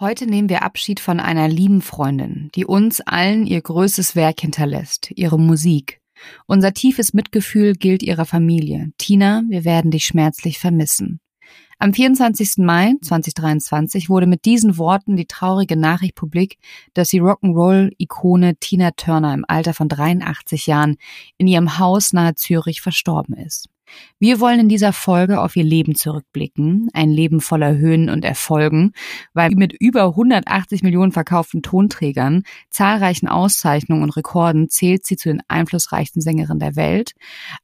Heute nehmen wir Abschied von einer lieben Freundin, die uns allen ihr größtes Werk hinterlässt, ihre Musik. Unser tiefes Mitgefühl gilt ihrer Familie. Tina, wir werden dich schmerzlich vermissen. Am 24. Mai 2023 wurde mit diesen Worten die traurige Nachricht publik, dass die Rock'n'Roll-Ikone Tina Turner im Alter von 83 Jahren in ihrem Haus nahe Zürich verstorben ist. Wir wollen in dieser Folge auf ihr Leben zurückblicken, ein Leben voller Höhen und Erfolgen, weil mit über 180 Millionen verkauften Tonträgern, zahlreichen Auszeichnungen und Rekorden zählt sie zu den einflussreichsten Sängerinnen der Welt.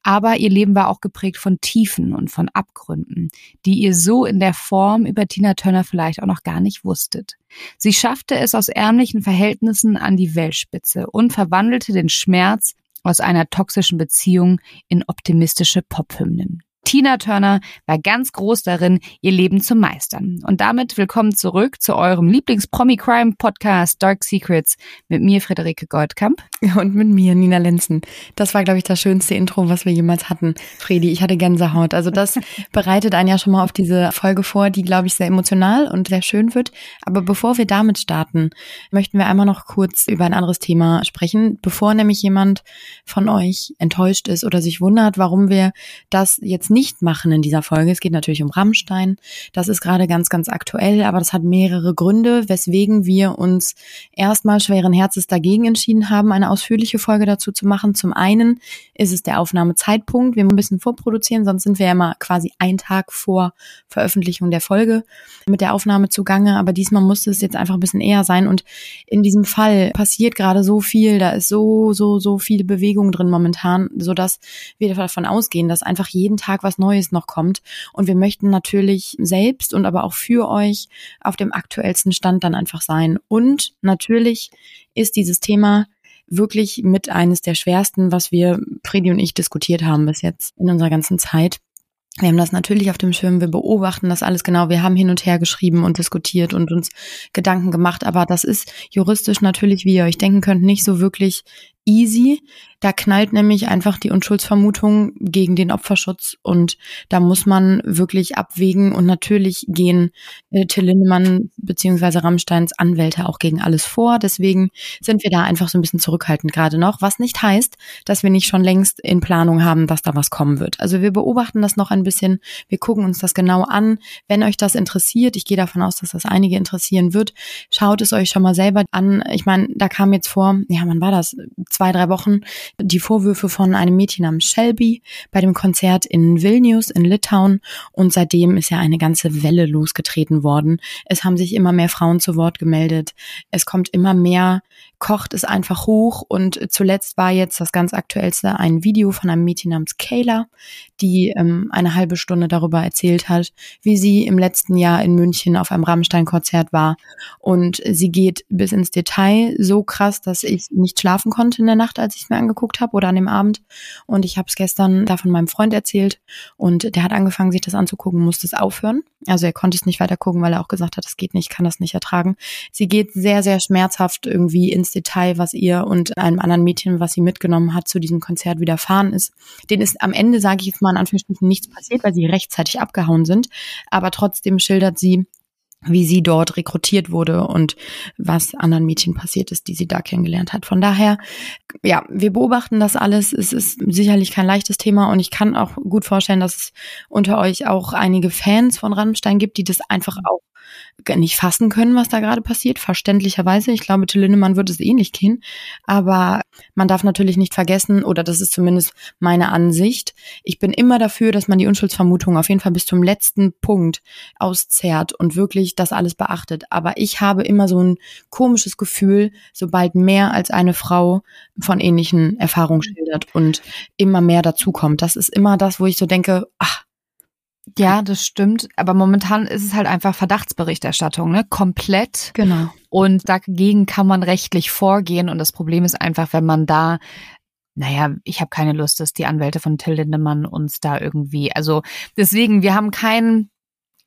Aber ihr Leben war auch geprägt von Tiefen und von Abgründen, die ihr so in der Form über Tina Turner vielleicht auch noch gar nicht wusstet. Sie schaffte es aus ärmlichen Verhältnissen an die Weltspitze und verwandelte den Schmerz aus einer toxischen Beziehung in optimistische Pophymnen. Tina Turner war ganz groß darin, ihr Leben zu meistern. Und damit willkommen zurück zu eurem Lieblings-Promi-Crime-Podcast Dark Secrets mit mir, Friederike Goldkamp. Und mit mir, Nina Lenzen. Das war, glaube ich, das schönste Intro, was wir jemals hatten. Fredi, ich hatte Gänsehaut. Also das bereitet einen ja schon mal auf diese Folge vor, die, glaube ich, sehr emotional und sehr schön wird. Aber bevor wir damit starten, möchten wir einmal noch kurz über ein anderes Thema sprechen, bevor nämlich jemand von euch enttäuscht ist oder sich wundert, warum wir das jetzt nicht machen in dieser Folge. Es geht natürlich um Rammstein. Das ist gerade ganz, ganz aktuell, aber das hat mehrere Gründe, weswegen wir uns erstmal schweren Herzens dagegen entschieden haben, eine ausführliche Folge dazu zu machen. Zum einen ist es der Aufnahmezeitpunkt. Wir müssen ein bisschen vorproduzieren, sonst sind wir ja immer quasi einen Tag vor Veröffentlichung der Folge mit der Aufnahme zugange. Aber diesmal musste es jetzt einfach ein bisschen eher sein. Und in diesem Fall passiert gerade so viel. Da ist so, so, so viel Bewegung drin momentan, sodass wir davon ausgehen, dass einfach jeden Tag was Neues noch kommt. Und wir möchten natürlich selbst und aber auch für euch auf dem aktuellsten Stand dann einfach sein. Und natürlich ist dieses Thema wirklich mit eines der schwersten, was wir, Fredi und ich, diskutiert haben bis jetzt in unserer ganzen Zeit. Wir haben das natürlich auf dem Schirm, wir beobachten das alles genau, wir haben hin und her geschrieben und diskutiert und uns Gedanken gemacht, aber das ist juristisch natürlich, wie ihr euch denken könnt, nicht so wirklich easy. Da knallt nämlich einfach die Unschuldsvermutung gegen den Opferschutz und da muss man wirklich abwägen und natürlich gehen äh, Till Lindemann beziehungsweise Rammsteins Anwälte auch gegen alles vor. Deswegen sind wir da einfach so ein bisschen zurückhaltend gerade noch, was nicht heißt, dass wir nicht schon längst in Planung haben, dass da was kommen wird. Also wir beobachten das noch ein bisschen, wir gucken uns das genau an. Wenn euch das interessiert, ich gehe davon aus, dass das einige interessieren wird, schaut es euch schon mal selber an. Ich meine, da kam jetzt vor, ja, wann war das? Zwei, drei Wochen die Vorwürfe von einem Mädchen namens Shelby bei dem Konzert in Vilnius in Litauen und seitdem ist ja eine ganze Welle losgetreten worden. Es haben sich immer mehr Frauen zu Wort gemeldet. Es kommt immer mehr kocht es einfach hoch und zuletzt war jetzt das ganz aktuellste ein Video von einem Mädchen namens Kayla, die ähm, eine halbe Stunde darüber erzählt hat, wie sie im letzten Jahr in München auf einem Rammstein-Konzert war und sie geht bis ins Detail so krass, dass ich nicht schlafen konnte in der Nacht, als ich es mir angeguckt habe oder an dem Abend und ich habe es gestern da von meinem Freund erzählt und der hat angefangen, sich das anzugucken, musste es aufhören. Also er konnte es nicht weiter gucken, weil er auch gesagt hat, das geht nicht, kann das nicht ertragen. Sie geht sehr, sehr schmerzhaft irgendwie ins Detail, was ihr und einem anderen Mädchen, was sie mitgenommen hat, zu diesem Konzert widerfahren ist. Den ist am Ende, sage ich jetzt mal in Anführungsstrichen, nichts passiert, weil sie rechtzeitig abgehauen sind. Aber trotzdem schildert sie, wie sie dort rekrutiert wurde und was anderen Mädchen passiert ist, die sie da kennengelernt hat. Von daher, ja, wir beobachten das alles. Es ist sicherlich kein leichtes Thema und ich kann auch gut vorstellen, dass es unter euch auch einige Fans von Rammstein gibt, die das einfach auch nicht fassen können, was da gerade passiert, verständlicherweise. Ich glaube, Till Lindemann wird es ähnlich gehen. Aber man darf natürlich nicht vergessen, oder das ist zumindest meine Ansicht, ich bin immer dafür, dass man die Unschuldsvermutung auf jeden Fall bis zum letzten Punkt auszehrt und wirklich das alles beachtet. Aber ich habe immer so ein komisches Gefühl, sobald mehr als eine Frau von ähnlichen Erfahrungen schildert und immer mehr dazukommt. Das ist immer das, wo ich so denke, ach, ja, das stimmt. Aber momentan ist es halt einfach Verdachtsberichterstattung, ne? Komplett. Genau. Und dagegen kann man rechtlich vorgehen. Und das Problem ist einfach, wenn man da naja, ich habe keine Lust, dass die Anwälte von Till Lindemann uns da irgendwie, also deswegen, wir haben keinen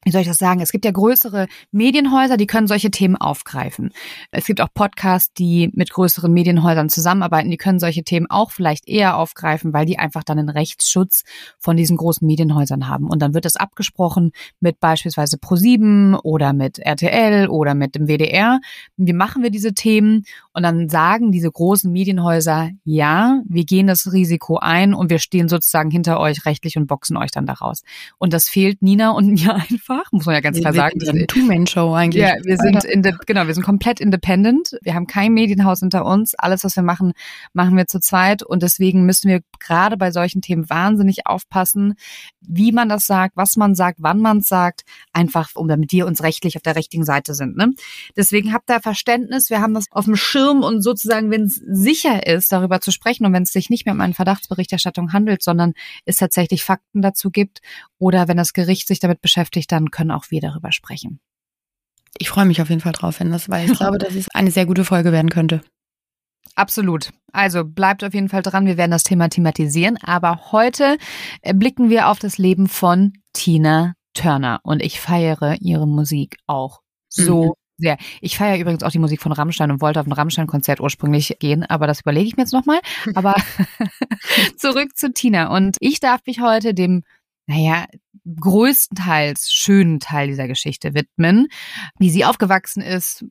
wie soll ich das sagen? Es gibt ja größere Medienhäuser, die können solche Themen aufgreifen. Es gibt auch Podcasts, die mit größeren Medienhäusern zusammenarbeiten, die können solche Themen auch vielleicht eher aufgreifen, weil die einfach dann einen Rechtsschutz von diesen großen Medienhäusern haben. Und dann wird es abgesprochen mit beispielsweise Pro7 oder mit RTL oder mit dem WDR. Wie machen wir diese Themen? Und dann sagen diese großen Medienhäuser, ja, wir gehen das Risiko ein und wir stehen sozusagen hinter euch rechtlich und boxen euch dann daraus. Und das fehlt Nina und mir einfach einfach, muss man ja ganz wir klar sagen. Wir sind eine Two-Man-Show eigentlich. Ja, wir sind in genau, wir sind komplett independent. Wir haben kein Medienhaus hinter uns. Alles, was wir machen, machen wir zu zweit. Und deswegen müssen wir gerade bei solchen Themen wahnsinnig aufpassen, wie man das sagt, was man sagt, wann man es sagt, einfach, um damit wir uns rechtlich auf der richtigen Seite sind. Ne? Deswegen habt da Verständnis. Wir haben das auf dem Schirm und sozusagen, wenn es sicher ist, darüber zu sprechen und wenn es sich nicht mehr um eine Verdachtsberichterstattung handelt, sondern es tatsächlich Fakten dazu gibt oder wenn das Gericht sich damit beschäftigt, dann können auch wir darüber sprechen. Ich freue mich auf jeden Fall drauf, wenn das, weil ich glaube, dass es eine sehr gute Folge werden könnte. Absolut. Also bleibt auf jeden Fall dran, wir werden das Thema thematisieren. Aber heute äh, blicken wir auf das Leben von Tina Turner und ich feiere ihre Musik auch so mhm. sehr. Ich feiere übrigens auch die Musik von Rammstein und wollte auf ein Rammstein-Konzert ursprünglich gehen, aber das überlege ich mir jetzt nochmal. Aber zurück zu Tina und ich darf mich heute dem naja, größtenteils schönen Teil dieser Geschichte widmen, wie sie aufgewachsen ist,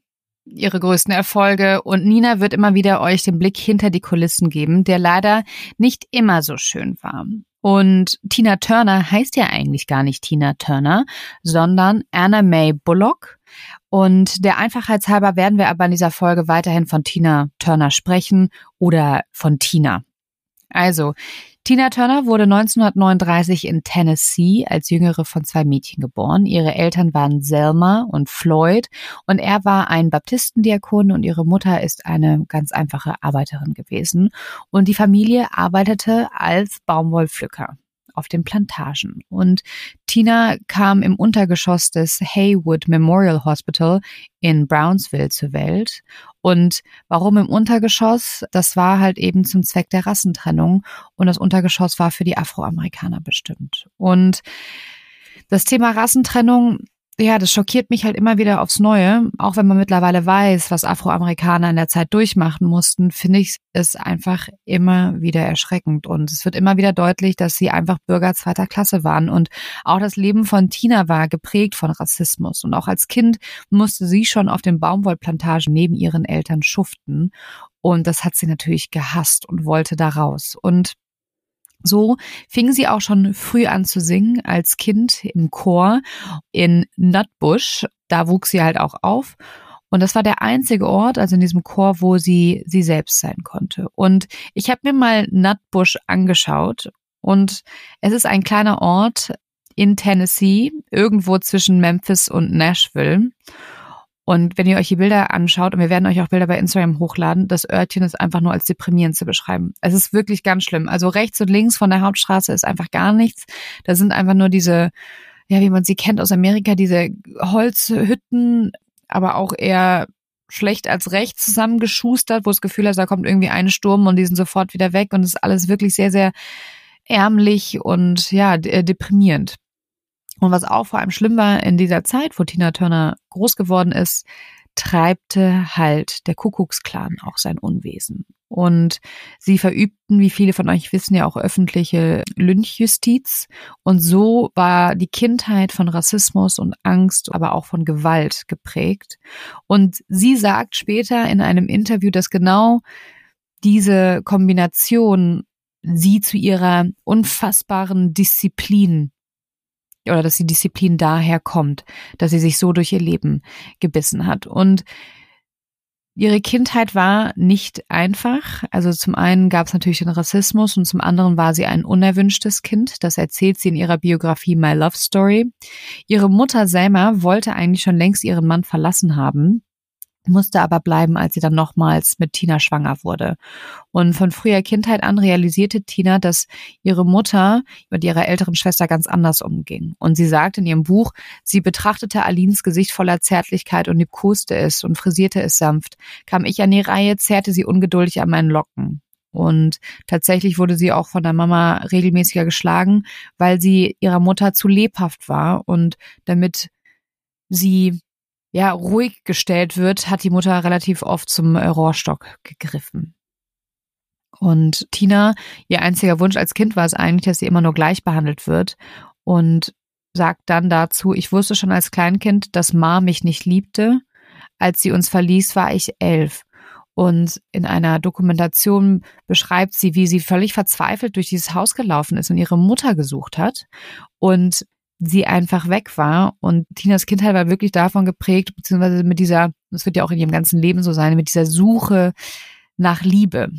ihre größten Erfolge und Nina wird immer wieder euch den Blick hinter die Kulissen geben, der leider nicht immer so schön war. Und Tina Turner heißt ja eigentlich gar nicht Tina Turner, sondern Anna May Bullock. Und der Einfachheitshalber werden wir aber in dieser Folge weiterhin von Tina Turner sprechen oder von Tina. Also, Tina Turner wurde 1939 in Tennessee als jüngere von zwei Mädchen geboren. Ihre Eltern waren Selma und Floyd und er war ein Baptistendiakon und ihre Mutter ist eine ganz einfache Arbeiterin gewesen. Und die Familie arbeitete als Baumwollpflücker auf den Plantagen. Und Tina kam im Untergeschoss des Haywood Memorial Hospital in Brownsville zur Welt. Und warum im Untergeschoss? Das war halt eben zum Zweck der Rassentrennung. Und das Untergeschoss war für die Afroamerikaner bestimmt. Und das Thema Rassentrennung ja, das schockiert mich halt immer wieder aufs Neue. Auch wenn man mittlerweile weiß, was Afroamerikaner in der Zeit durchmachen mussten, finde ich es einfach immer wieder erschreckend. Und es wird immer wieder deutlich, dass sie einfach Bürger zweiter Klasse waren. Und auch das Leben von Tina war geprägt von Rassismus. Und auch als Kind musste sie schon auf den Baumwollplantagen neben ihren Eltern schuften. Und das hat sie natürlich gehasst und wollte da raus. Und so fing sie auch schon früh an zu singen als Kind im Chor in Nutbush. Da wuchs sie halt auch auf. Und das war der einzige Ort, also in diesem Chor, wo sie sie selbst sein konnte. Und ich habe mir mal Nutbush angeschaut und es ist ein kleiner Ort in Tennessee, irgendwo zwischen Memphis und Nashville. Und wenn ihr euch die Bilder anschaut, und wir werden euch auch Bilder bei Instagram hochladen, das Örtchen ist einfach nur als deprimierend zu beschreiben. Es ist wirklich ganz schlimm. Also rechts und links von der Hauptstraße ist einfach gar nichts. Da sind einfach nur diese, ja, wie man sie kennt aus Amerika, diese Holzhütten, aber auch eher schlecht als recht zusammengeschustert, wo das Gefühl ist, da kommt irgendwie ein Sturm und die sind sofort wieder weg und es ist alles wirklich sehr, sehr ärmlich und ja, deprimierend. Und was auch vor allem schlimm war in dieser Zeit, wo Tina Turner groß geworden ist, treibte halt der Kuckucksklan auch sein Unwesen. Und sie verübten, wie viele von euch wissen, ja auch öffentliche Lynchjustiz. Und so war die Kindheit von Rassismus und Angst, aber auch von Gewalt geprägt. Und sie sagt später in einem Interview, dass genau diese Kombination sie zu ihrer unfassbaren Disziplin oder dass die Disziplin daher kommt, dass sie sich so durch ihr Leben gebissen hat. Und ihre Kindheit war nicht einfach. Also zum einen gab es natürlich den Rassismus und zum anderen war sie ein unerwünschtes Kind. Das erzählt sie in ihrer Biografie My Love Story. Ihre Mutter Selma wollte eigentlich schon längst ihren Mann verlassen haben musste aber bleiben, als sie dann nochmals mit Tina schwanger wurde. Und von früher Kindheit an realisierte Tina, dass ihre Mutter mit ihrer älteren Schwester ganz anders umging. Und sie sagt in ihrem Buch, sie betrachtete Alins Gesicht voller Zärtlichkeit und liebkoste es und frisierte es sanft. Kam ich an die Reihe, zerrte sie ungeduldig an meinen Locken. Und tatsächlich wurde sie auch von der Mama regelmäßiger geschlagen, weil sie ihrer Mutter zu lebhaft war. Und damit sie ja ruhig gestellt wird, hat die Mutter relativ oft zum äh, Rohrstock gegriffen. Und Tina, ihr einziger Wunsch als Kind war es eigentlich, dass sie immer nur gleich behandelt wird und sagt dann dazu, ich wusste schon als Kleinkind, dass Ma mich nicht liebte. Als sie uns verließ, war ich elf. Und in einer Dokumentation beschreibt sie, wie sie völlig verzweifelt durch dieses Haus gelaufen ist und ihre Mutter gesucht hat und sie einfach weg war. Und Tinas Kindheit war wirklich davon geprägt, beziehungsweise mit dieser, das wird ja auch in ihrem ganzen Leben so sein, mit dieser Suche nach Liebe.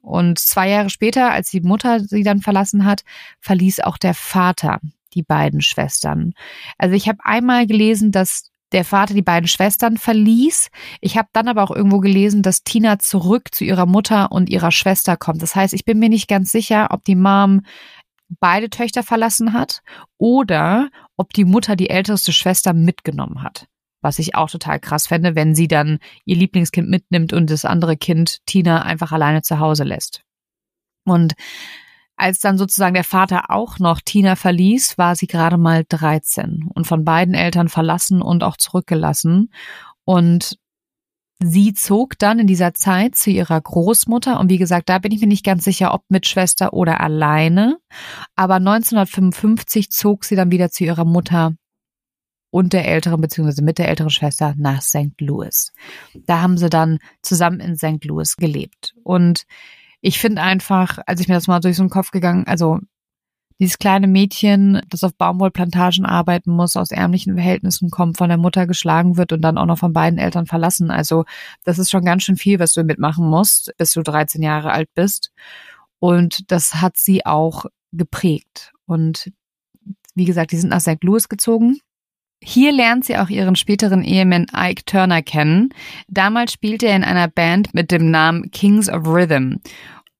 Und zwei Jahre später, als die Mutter sie dann verlassen hat, verließ auch der Vater die beiden Schwestern. Also ich habe einmal gelesen, dass der Vater die beiden Schwestern verließ. Ich habe dann aber auch irgendwo gelesen, dass Tina zurück zu ihrer Mutter und ihrer Schwester kommt. Das heißt, ich bin mir nicht ganz sicher, ob die Mom beide Töchter verlassen hat oder ob die Mutter die älteste Schwester mitgenommen hat. Was ich auch total krass fände, wenn sie dann ihr Lieblingskind mitnimmt und das andere Kind, Tina, einfach alleine zu Hause lässt. Und als dann sozusagen der Vater auch noch Tina verließ, war sie gerade mal 13 und von beiden Eltern verlassen und auch zurückgelassen. Und sie zog dann in dieser Zeit zu ihrer Großmutter und wie gesagt, da bin ich mir nicht ganz sicher, ob mit Schwester oder alleine. Aber 1955 zog sie dann wieder zu ihrer Mutter und der älteren beziehungsweise mit der älteren Schwester nach St. Louis. Da haben sie dann zusammen in St. Louis gelebt. Und ich finde einfach, als ich mir das mal durch so den Kopf gegangen, also dieses kleine Mädchen, das auf Baumwollplantagen arbeiten muss, aus ärmlichen Verhältnissen kommt, von der Mutter geschlagen wird und dann auch noch von beiden Eltern verlassen. Also das ist schon ganz schön viel, was du mitmachen musst, bis du 13 Jahre alt bist. Und das hat sie auch geprägt. Und wie gesagt, die sind nach St. Louis gezogen. Hier lernt sie auch ihren späteren Ehemann Ike Turner kennen. Damals spielte er in einer Band mit dem Namen Kings of Rhythm.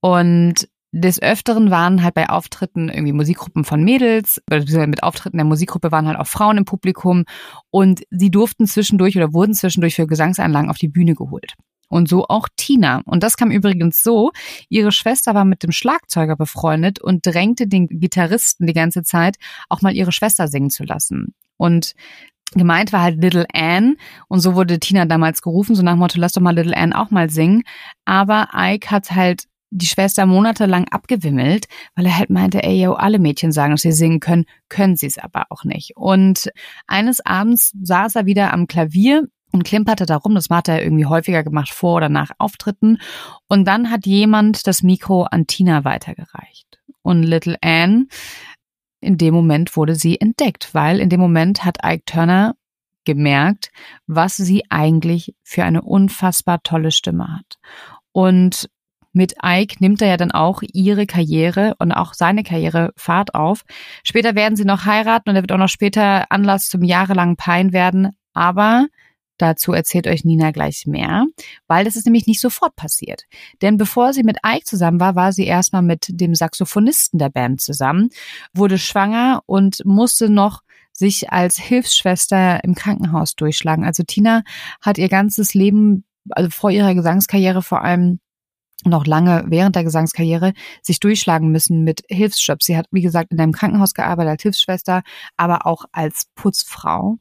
Und des Öfteren waren halt bei Auftritten irgendwie Musikgruppen von Mädels, oder mit Auftritten der Musikgruppe waren halt auch Frauen im Publikum und sie durften zwischendurch oder wurden zwischendurch für Gesangsanlagen auf die Bühne geholt. Und so auch Tina. Und das kam übrigens so, ihre Schwester war mit dem Schlagzeuger befreundet und drängte den Gitarristen die ganze Zeit, auch mal ihre Schwester singen zu lassen. Und Gemeint war halt Little Anne und so wurde Tina damals gerufen, so nach Motto, lass doch mal Little Anne auch mal singen. Aber Ike hat halt die Schwester monatelang abgewimmelt, weil er halt meinte, ey, yo, alle Mädchen sagen, dass sie singen können, können sie es aber auch nicht. Und eines Abends saß er wieder am Klavier und klimperte darum. Das hat er irgendwie häufiger gemacht vor oder nach Auftritten. Und dann hat jemand das Mikro an Tina weitergereicht. Und Little Anne in dem Moment wurde sie entdeckt, weil in dem Moment hat Ike Turner gemerkt, was sie eigentlich für eine unfassbar tolle Stimme hat. Und mit Ike nimmt er ja dann auch ihre Karriere und auch seine Karriere Fahrt auf. Später werden sie noch heiraten und er wird auch noch später Anlass zum jahrelangen Pein werden. Aber Dazu erzählt euch Nina gleich mehr, weil das ist nämlich nicht sofort passiert. Denn bevor sie mit Ike zusammen war, war sie erstmal mit dem Saxophonisten der Band zusammen, wurde schwanger und musste noch sich als Hilfsschwester im Krankenhaus durchschlagen. Also Tina hat ihr ganzes Leben, also vor ihrer Gesangskarriere vor allem noch lange während der Gesangskarriere sich durchschlagen müssen mit Hilfsjobs. Sie hat, wie gesagt, in einem Krankenhaus gearbeitet als Hilfsschwester, aber auch als Putzfrau.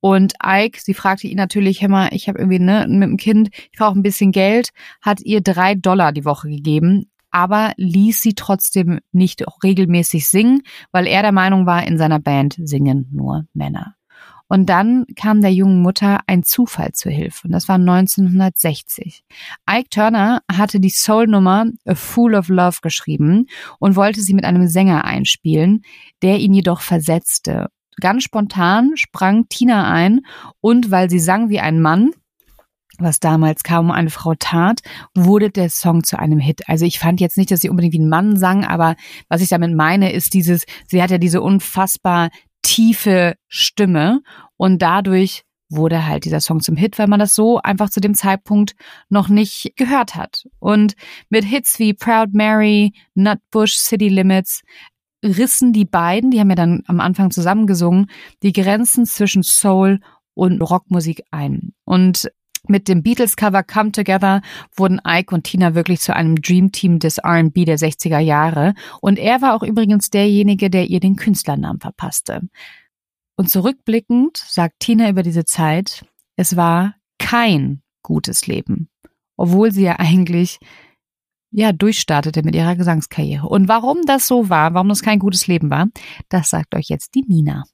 Und Ike, sie fragte ihn natürlich, mal, ich habe irgendwie ne, mit dem Kind, ich brauche ein bisschen Geld, hat ihr drei Dollar die Woche gegeben, aber ließ sie trotzdem nicht regelmäßig singen, weil er der Meinung war, in seiner Band singen nur Männer. Und dann kam der jungen Mutter ein Zufall zur Hilfe. Und das war 1960. Ike Turner hatte die Soul-Nummer A Fool of Love geschrieben und wollte sie mit einem Sänger einspielen, der ihn jedoch versetzte Ganz spontan sprang Tina ein und weil sie sang wie ein Mann, was damals kaum eine Frau tat, wurde der Song zu einem Hit. Also ich fand jetzt nicht, dass sie unbedingt wie ein Mann sang, aber was ich damit meine, ist dieses, sie hat ja diese unfassbar tiefe Stimme und dadurch wurde halt dieser Song zum Hit, weil man das so einfach zu dem Zeitpunkt noch nicht gehört hat. Und mit Hits wie Proud Mary, Nutbush, City Limits rissen die beiden, die haben ja dann am Anfang zusammengesungen, die Grenzen zwischen Soul und Rockmusik ein. Und Mit dem Beatles-Cover Come Together wurden Ike und Tina wirklich zu einem Dreamteam des R&B der 60er Jahre und er war auch übrigens derjenige, der ihr den Künstlernamen verpasste. Und zurückblickend sagt Tina über diese Zeit, es war kein gutes Leben, obwohl sie ja eigentlich ja durchstartete mit ihrer Gesangskarriere. Und warum das so war, warum das kein gutes Leben war, das sagt euch jetzt die Nina.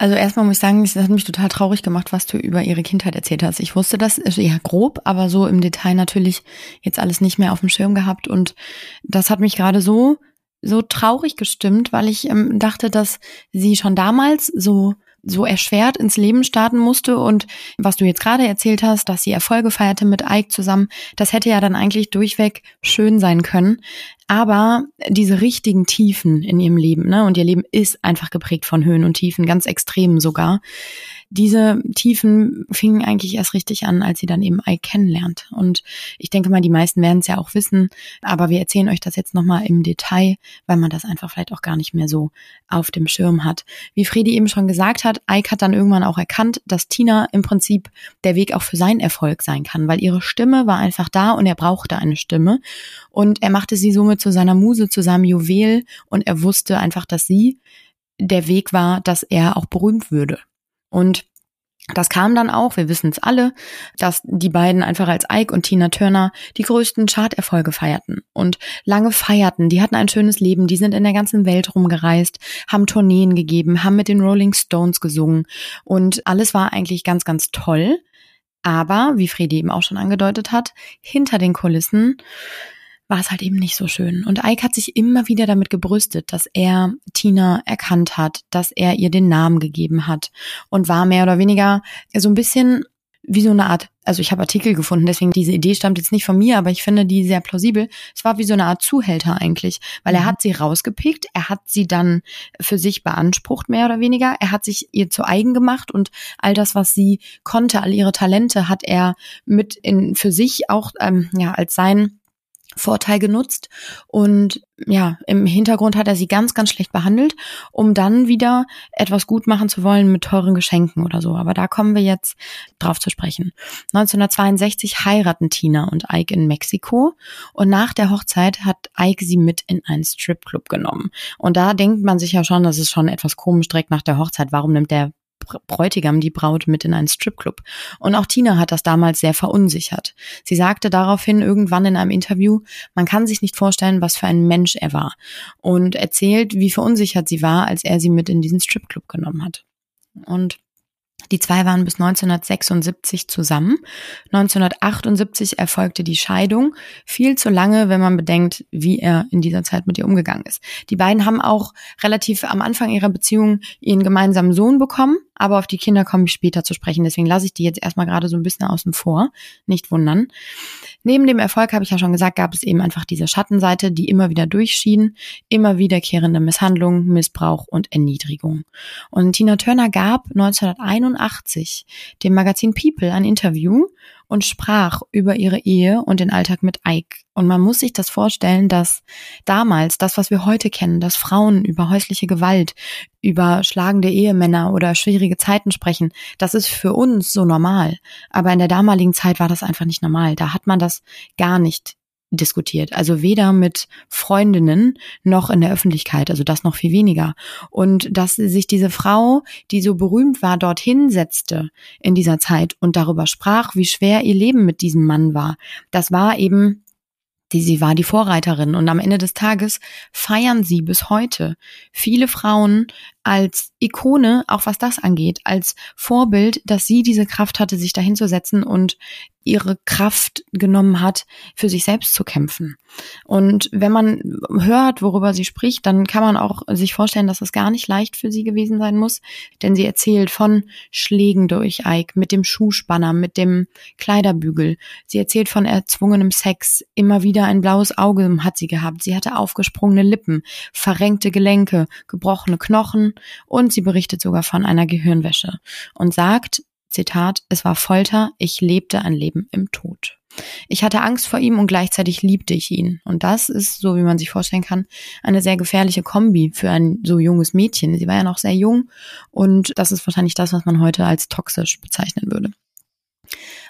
Also erstmal muss ich sagen, es hat mich total traurig gemacht, was du über ihre Kindheit erzählt hast. Ich wusste das eher grob, aber so im Detail natürlich jetzt alles nicht mehr auf dem Schirm gehabt. Und das hat mich gerade so, so traurig gestimmt, weil ich ähm, dachte, dass sie schon damals so so erschwert ins Leben starten musste. Und was du jetzt gerade erzählt hast, dass sie Erfolge feierte mit Ike zusammen, das hätte ja dann eigentlich durchweg schön sein können. Aber diese richtigen Tiefen in ihrem Leben, ne, und ihr Leben ist einfach geprägt von Höhen und Tiefen, ganz extrem sogar, diese Tiefen fingen eigentlich erst richtig an, als sie dann eben Ike kennenlernt. Und ich denke mal, die meisten werden es ja auch wissen, aber wir erzählen euch das jetzt nochmal im Detail, weil man das einfach vielleicht auch gar nicht mehr so auf dem Schirm hat. Wie Fredi eben schon gesagt hat, Ike hat dann irgendwann auch erkannt, dass Tina im Prinzip der Weg auch für seinen Erfolg sein kann, weil ihre Stimme war einfach da und er brauchte eine Stimme. Und er machte sie somit zu seiner Muse, zu seinem Juwel und er wusste einfach, dass sie der Weg war, dass er auch berühmt würde. Und das kam dann auch, wir wissen es alle, dass die beiden einfach als Ike und Tina Turner die größten Charterfolge feierten und lange feierten. Die hatten ein schönes Leben, die sind in der ganzen Welt rumgereist, haben Tourneen gegeben, haben mit den Rolling Stones gesungen und alles war eigentlich ganz, ganz toll. Aber, wie Fredi eben auch schon angedeutet hat, hinter den Kulissen war es halt eben nicht so schön. Und Ike hat sich immer wieder damit gebrüstet, dass er Tina erkannt hat, dass er ihr den Namen gegeben hat und war mehr oder weniger so ein bisschen wie so eine Art, also ich habe Artikel gefunden, deswegen diese Idee stammt jetzt nicht von mir, aber ich finde die sehr plausibel. Es war wie so eine Art Zuhälter eigentlich, weil er mhm. hat sie rausgepickt, er hat sie dann für sich beansprucht, mehr oder weniger. Er hat sich ihr zu eigen gemacht und all das, was sie konnte, all ihre Talente hat er mit in für sich auch ähm, ja als sein Vorteil genutzt und ja, im Hintergrund hat er sie ganz, ganz schlecht behandelt, um dann wieder etwas gut machen zu wollen mit teuren Geschenken oder so. Aber da kommen wir jetzt drauf zu sprechen. 1962 heiraten Tina und Ike in Mexiko und nach der Hochzeit hat Ike sie mit in einen Stripclub genommen. Und da denkt man sich ja schon, das ist schon etwas komisch direkt nach der Hochzeit. Warum nimmt der Bräutigam die Braut mit in einen Stripclub. Und auch Tina hat das damals sehr verunsichert. Sie sagte daraufhin irgendwann in einem Interview, man kann sich nicht vorstellen, was für ein Mensch er war. Und erzählt, wie verunsichert sie war, als er sie mit in diesen Stripclub genommen hat. Und die zwei waren bis 1976 zusammen. 1978 erfolgte die Scheidung. Viel zu lange, wenn man bedenkt, wie er in dieser Zeit mit ihr umgegangen ist. Die beiden haben auch relativ am Anfang ihrer Beziehung ihren gemeinsamen Sohn bekommen aber auf die Kinder komme ich später zu sprechen. Deswegen lasse ich die jetzt erstmal gerade so ein bisschen außen vor. Nicht wundern. Neben dem Erfolg, habe ich ja schon gesagt, gab es eben einfach diese Schattenseite, die immer wieder durchschien, immer wiederkehrende Misshandlung, Missbrauch und Erniedrigung. Und Tina Turner gab 1981 dem Magazin People ein Interview und sprach über ihre Ehe und den Alltag mit Ike. Und man muss sich das vorstellen, dass damals das, was wir heute kennen, dass Frauen über häusliche Gewalt, über schlagende Ehemänner oder schwierige Zeiten sprechen, das ist für uns so normal. Aber in der damaligen Zeit war das einfach nicht normal. Da hat man das gar nicht diskutiert. Also weder mit Freundinnen noch in der Öffentlichkeit, also das noch viel weniger. Und dass sich diese Frau, die so berühmt war, dorthin setzte in dieser Zeit und darüber sprach, wie schwer ihr Leben mit diesem Mann war, das war eben sie war die Vorreiterin und am Ende des Tages feiern sie bis heute viele Frauen als Ikone, auch was das angeht, als Vorbild, dass sie diese Kraft hatte, sich dahinzusetzen und ihre Kraft genommen hat, für sich selbst zu kämpfen. Und wenn man hört, worüber sie spricht, dann kann man auch sich vorstellen, dass es gar nicht leicht für sie gewesen sein muss, denn sie erzählt von Schlägen durch Ike, mit dem Schuhspanner, mit dem Kleiderbügel. Sie erzählt von erzwungenem Sex. Immer wieder ein blaues Auge hat sie gehabt. Sie hatte aufgesprungene Lippen, verrenkte Gelenke, gebrochene Knochen und sie berichtet sogar von einer Gehirnwäsche und sagt, Zitat, es war Folter, ich lebte ein Leben im Tod. Ich hatte Angst vor ihm und gleichzeitig liebte ich ihn. Und das ist, so wie man sich vorstellen kann, eine sehr gefährliche Kombi für ein so junges Mädchen. Sie war ja noch sehr jung und das ist wahrscheinlich das, was man heute als toxisch bezeichnen würde.